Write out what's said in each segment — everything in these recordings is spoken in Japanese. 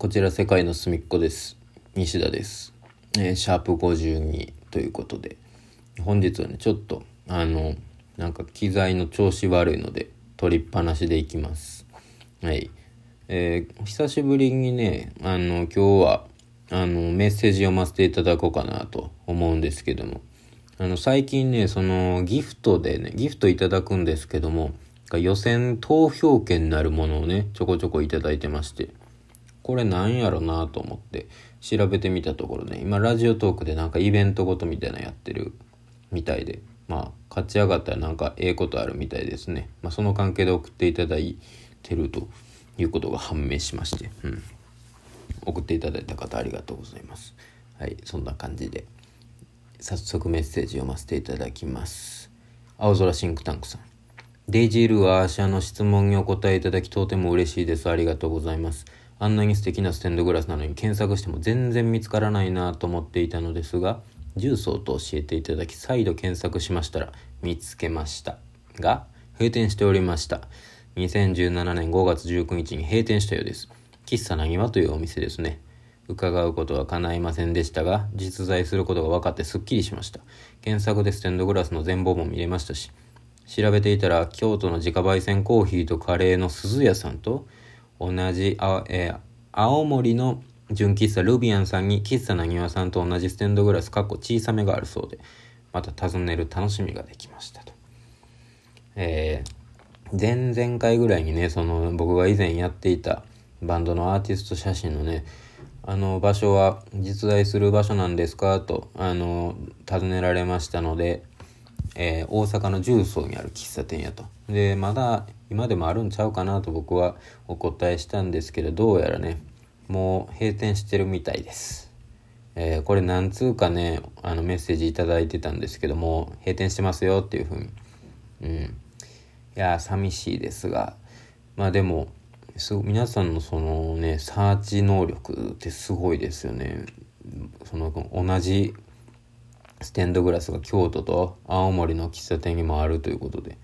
こちら世界の隅っこです。西田です、えーシャープ52ということで。本日はねちょっとあのなんか機材の調子悪いので取りっぱなしでいきます。はい。えー久しぶりにねあの今日はあのメッセージ読ませていただこうかなと思うんですけども。あの最近ねそのギフトでねギフトいただくんですけども予選投票権なるものをねちょこちょこいただいてまして。これなんやろなと思って調べてみたところね今ラジオトークでなんかイベントごとみたいなやってるみたいでまあ勝ち上がったらなんかええことあるみたいですね、まあ、その関係で送っていただいてるということが判明しまして、うん、送っていただいた方ありがとうございます。はいそんな感じで早速メッセージ読ませていただきます。青空シンクタンクさん。デイジールはアーシャの質問にお答えいただきとても嬉しいです。ありがとうございます。あんなに素敵なステンドグラスなのに検索しても全然見つからないなと思っていたのですが重曹と教えていただき再度検索しましたら見つけましたが閉店しておりました。2017年5月19日に閉店したようです。喫茶なぎわというお店ですね。伺うことは叶いませんでしたが実在することが分かってすっきりしました。検索でステンドグラスの全貌も見れましたし調べていたら京都の自家焙煎コーヒーとカレーの鈴屋さんと同じあ、えー青森の純喫茶ルビアンさんに喫茶なにわさんと同じステンドグラスかっこ小さめがあるそうでまた訪ねる楽しみができましたと。えー前々回ぐらいにねその僕が以前やっていたバンドのアーティスト写真のねあの場所は実在する場所なんですかとあの尋ねられましたので、えー大阪の重曹にある喫茶店やと。でまだ今でもあるんちゃうかなと僕はお答えしたんですけどどうやらねもう閉店してるみたいです。えーこれ何通かねあのメッセージ頂いてたんですけども閉店してますよっていうふうに。うん。いや寂しいですが。まあでもす皆さんのそのねサーチ能力ってすごいですよね。その同じステンドグラスが京都と青森の喫茶店にもあるということで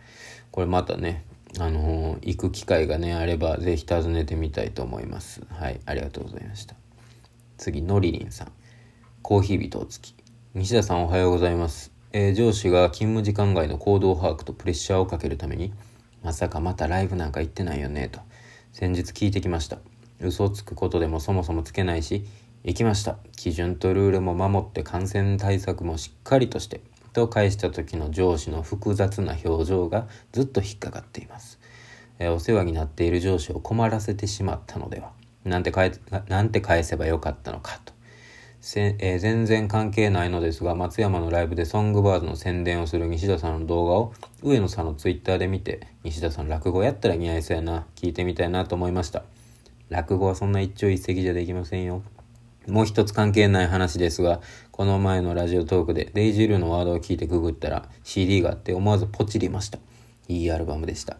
これまたねあのー行く機会がねあればぜひ訪ねてみたいと思います。はいありがとうございました。次のりりんさん。コーヒー人お付き。西田さんおはようございます、えー上司が勤務時間外の行動把握とプレッシャーをかけるためにまさかまたライブなんか行ってないよねと先日聞いてきました。嘘つくことでもそもそもつけないし行きました。基準とルールも守って感染対策もしっかりとしてと返した時の上司の複雑な表情がずっと引っかかっています、えお世話になっている上司を困らせてしまったのではなんて返なんて返せばよかったのかと。せえー全然関係ないのですが松山のライブでソングバーズの宣伝をする西田さんの動画を上野さんのツイッターで見て西田さん落語やったら似合いそうやな聞いてみたいなと思いました。落語はそんな一朝一夕じゃできませんよ。もう一つ関係ない話ですがこの前のラジオトークでデイジルのワードを聞いてググったら CD があって思わずポチりました。いいアルバムでした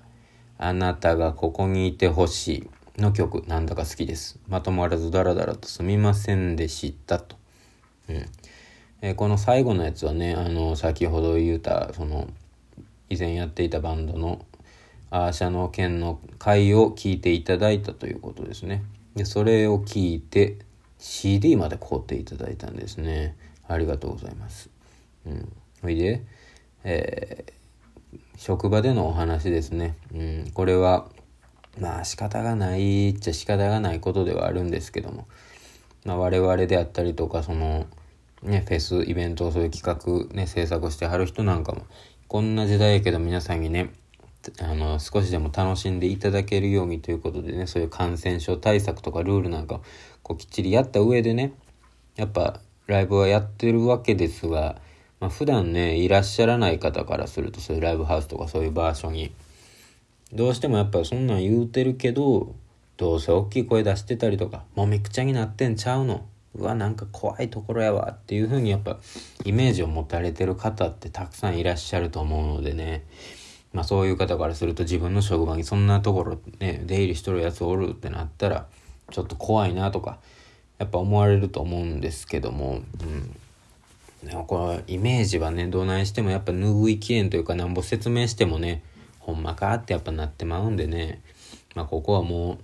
あなたがここにいてほしいの曲なんだか好きです。まとまらずダラダラとすみませんでしたと。うん。えーこの最後のやつはねあの先ほど言うたその以前やっていたバンドのアーシャの件の回を聞いていただいたということですね。でそれを聞いて CD まで買うていただいたんですね。ありがとうございます。うん。ほいでえー職場でのお話ですね、うん、これはまあ仕方がないっちゃ仕方がないことではあるんですけども。まあ、我々であったりとかそのねフェスイベントをそういう企画ね制作してはる人なんかもこんな時代やけど皆さんにねあの少しでも楽しんでいただけるようにということでねそういう感染症対策とかルールなんかこうきっちりやった上でねやっぱライブはやってるわけですが、まあ、普段ねいらっしゃらない方からするとそういうライブハウスとかそういう場所にどうしてもやっぱそんなん言うてるけどどうせ大きい声出してたりとかもうめくちゃになってんちゃうのうわなんか怖いところやわっていう風にやっぱイメージを持たれてる方ってたくさんいらっしゃると思うのでねまあそういう方からすると自分の職場にそんなところね出入りしとるやつおるってなったらちょっと怖いなとかやっぱ思われると思うんですけども、うん、このイメージはねどないしてもやっぱ拭いきれんというかなんぼ説明してもねほんまかってやっぱなってまうんでね。まあここはも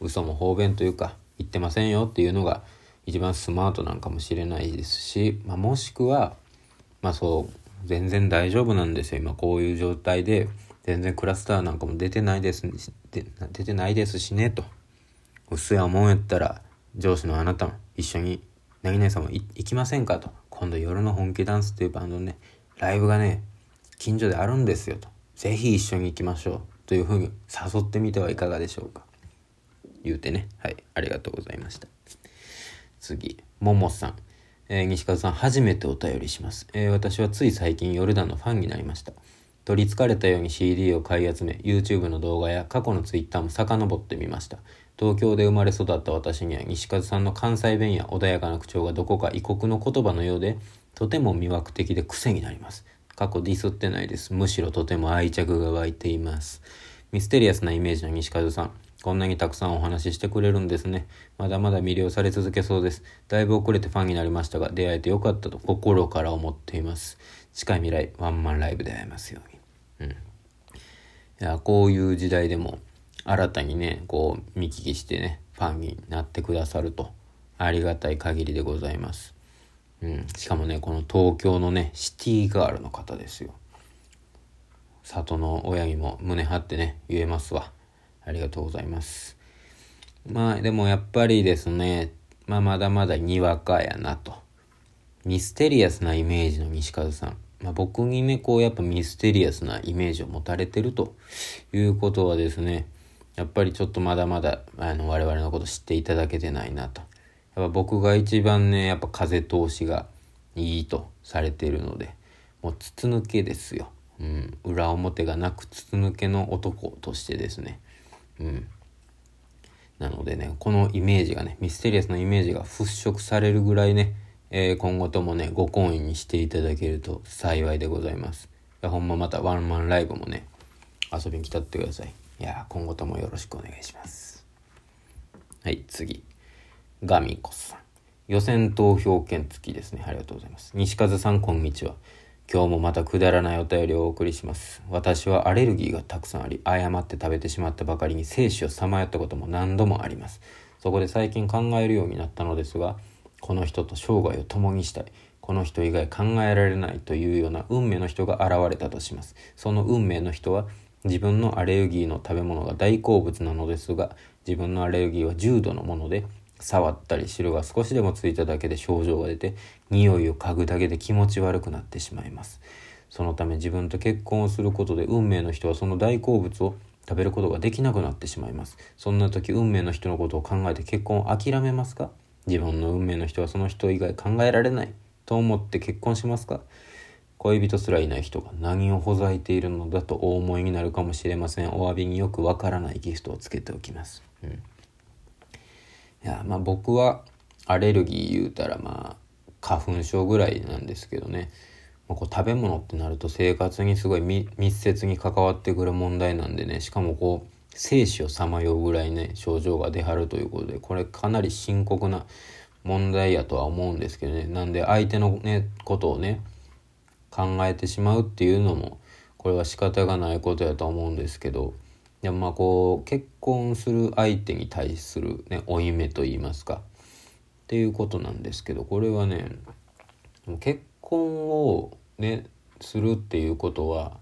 う嘘も方便というか言ってませんよっていうのが一番スマートなんかもしれないですし、まあ、もしくはまあそう全然大丈夫なんですよ。今こういう状態で全然クラスターなんかも出てないです出てないですしねと。うんやったら上司のあなたも一緒に何々さんも行きませんかと。今度夜の本気ダンスっていうバンドのねライブがね近所であるんですよと。ぜひ一緒に行きましょう。というふうに誘ってみてはいかがでしょうか。言うてね。はい。ありがとうございました。次ももさん。えー、西川さん初めてお便りします、えー、私はつい最近ヨルダンのファンになりました。取りつかれたように CD を買い集め YouTube の動画や過去の Twitter も遡ってみました。東京で生まれ育った私には西和さんの関西弁や穏やかな口調がどこか異国の言葉のようでとても魅惑的で癖になります過去ディスってないですむしろとても愛着が湧いていますミステリアスなイメージの西和さんこんなにたくさんお話ししてくれるんですね。まだまだ魅了され続けそうです。だいぶ遅れてファンになりましたが、出会えてよかったと心から思っています。近い未来、ワンマンライブで会えますように。うん。いや、こういう時代でも、新たにね、こう、見聞きしてね、ファンになってくださると、ありがたい限りでございます。うん。しかもね、この東京のね、シティガールの方ですよ。里の親にも胸張ってね、言えますわ。ありがとうございます。まあでもやっぱりですね、まあまだまだにわかやなと。ミステリアスなイメージの西風さん。まあ、僕にね、こうやっぱミステリアスなイメージを持たれてるということはですね、やっぱりちょっとまだまだあの我々のこと知っていただけてないなと。やっぱ僕が一番ね、やっぱ風通しがいいとされているので、もう筒抜けですよ。うん、裏表がなく筒抜けの男としてですね、うん。なのでね、このイメージがね、ミステリアスなイメージが払拭されるぐらいね、えー、今後ともね、ご婚姻にしていただけると幸いでございます。ほんままたワンマンライブもね、遊びに来たってください。いや今後ともよろしくお願いします。はい、次。ガミコさん。予選投票券付きですね。ありがとうございます。西風さん、こんにちは。今日もまたくだらないお便りをお送りします。私はアレルギーがたくさんあり、誤って食べてしまったばかりに生死をさまよったことも何度もあります。そこで最近考えるようになったのですが、この人と生涯を共にしたい。この人以外考えられないというような運命の人が現れたとします。その運命の人は自分のアレルギーの食べ物が大好物なのですが、自分のアレルギーは重度のもので、触ったり汁が少しでもついただけで症状が出て匂いを嗅ぐだけで気持ち悪くなってしまいます。そのため自分と結婚をすることで運命の人はその大好物を食べることができなくなってしまいます。そんな時運命の人のことを考えて結婚を諦めますか？自分の運命の人はその人以外考えられないと思って結婚しますか？恋人すらいない人が何をほざいているのだとお思いになるかもしれません。お詫びによくわからないギフトをつけておきます、うん。いやまあ僕はアレルギー言うたらまあ花粉症ぐらいなんですけどね、まあ、こう食べ物ってなると生活にすごい密接に関わってくる問題なんでね。しかもこう生死をさまようぐらいね症状が出はるということでこれかなり深刻な問題やとは思うんですけどね。なんで相手のねことをね考えてしまうっていうのもこれは仕方がないことやと思うんですけどでもまあこう結婚する相手に対するね負い目と言いますかっていうことなんですけどこれはね結婚をねするっていうことは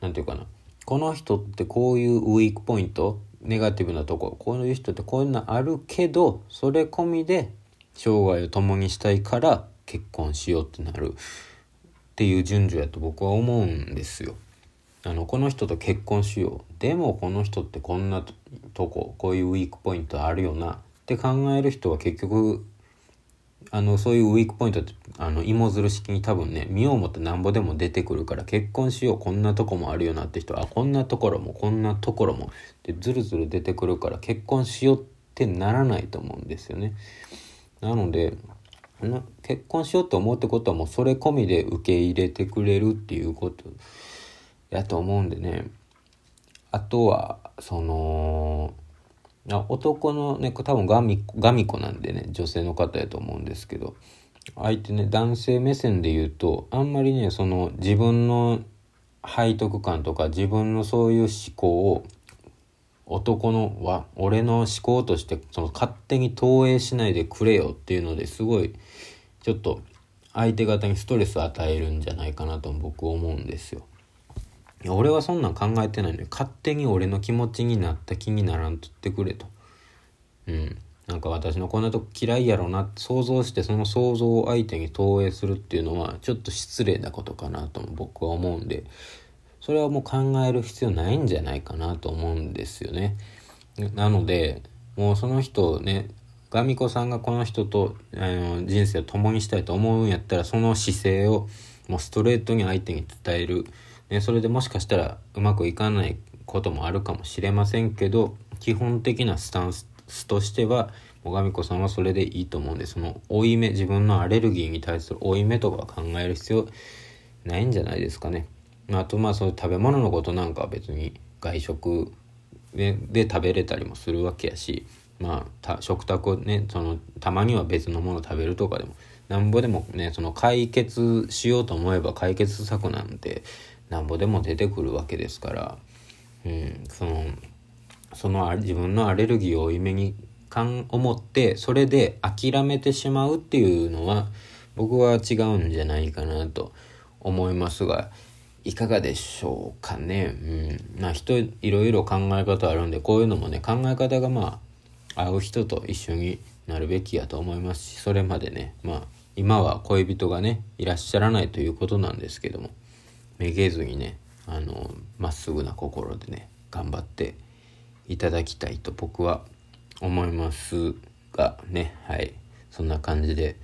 何て言うかなこの人ってこういうウィークポイントネガティブなとここういう人ってこういうのあるけどそれ込みで生涯を共にしたいから結婚しようってなる。っていう順序やと僕は思うんですよ。あのこの人と結婚しよう。でもこの人ってこんなとここういうウィークポイントあるよな。って考える人は結局あのそういうウィークポイントってあの芋づる式に多分ね見ようもってなんぼでも出てくるから結婚しよう。こんなとこもあるよな。って人はこんなところもこんなところも。ってずるずる出てくるから結婚しようってならないと思うんですよね。なので結婚しようと思うってことはもうそれ込みで受け入れてくれるっていうこと。やと思うんでね。あとはその男のね多分ガミガミ子なんでね女性の方やと思うんですけど。相手ね男性目線で言うとあんまりねその自分の背徳感とか自分のそういう思考を男のは俺の思考としてその勝手に投影しないでくれよっていうのですごいちょっと相手方にストレスを与えるんじゃないかなと僕思うんですよ。俺はそんなん考えてないのに勝手に俺の気持ちになった気にならんとってくれと。うん。なんか私のこんなとこ嫌いやろなって想像してその想像を相手に投影するっていうのはちょっと失礼なことかなと僕は思うんでそれはもう考える必要ないんじゃないかなと思うんですよね。なのでもうその人ねガミコさんがこの人とあの人生を共にしたいと思うんやったらその姿勢をもうストレートに相手に伝える、ね、それでもしかしたらうまくいかないこともあるかもしれませんけど基本的なスタンスとしては最上子さんはそれでいいと思うんでその負い目自分のアレルギーに対する負い目とか考える必要ないんじゃないですかね。あとまあそういう食べ物のことなんかは別に外食でで食べれたりもするわけやしまあ食卓をねそのたまには別のもの食べるとかでもなんぼでもねその解決しようと思えば解決策なんてなんぼでも出てくるわけですから、うん、そのその自分のアレルギーを負い目に思ってそれで諦めてしまうっていうのは僕は違うんじゃないかなと思いますがいかがでしょうかね。うん。まあ人いろいろ考え方あるんでこういうのもね考え方がまあ合う人と一緒になるべきやと思いますしそれまでねまあ今は恋人がねいらっしゃらないということなんですけどもめげずにねあのまっすぐな心でね頑張っていただきたいと僕は思いますがねはいそんな感じで、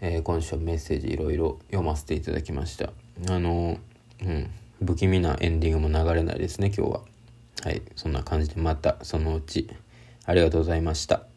えー、今週はメッセージいろいろ読ませていただきましたあのうん。不気味なエンディングも流れないですね今日は。はい。そんな感じでまたそのうち。ありがとうございました。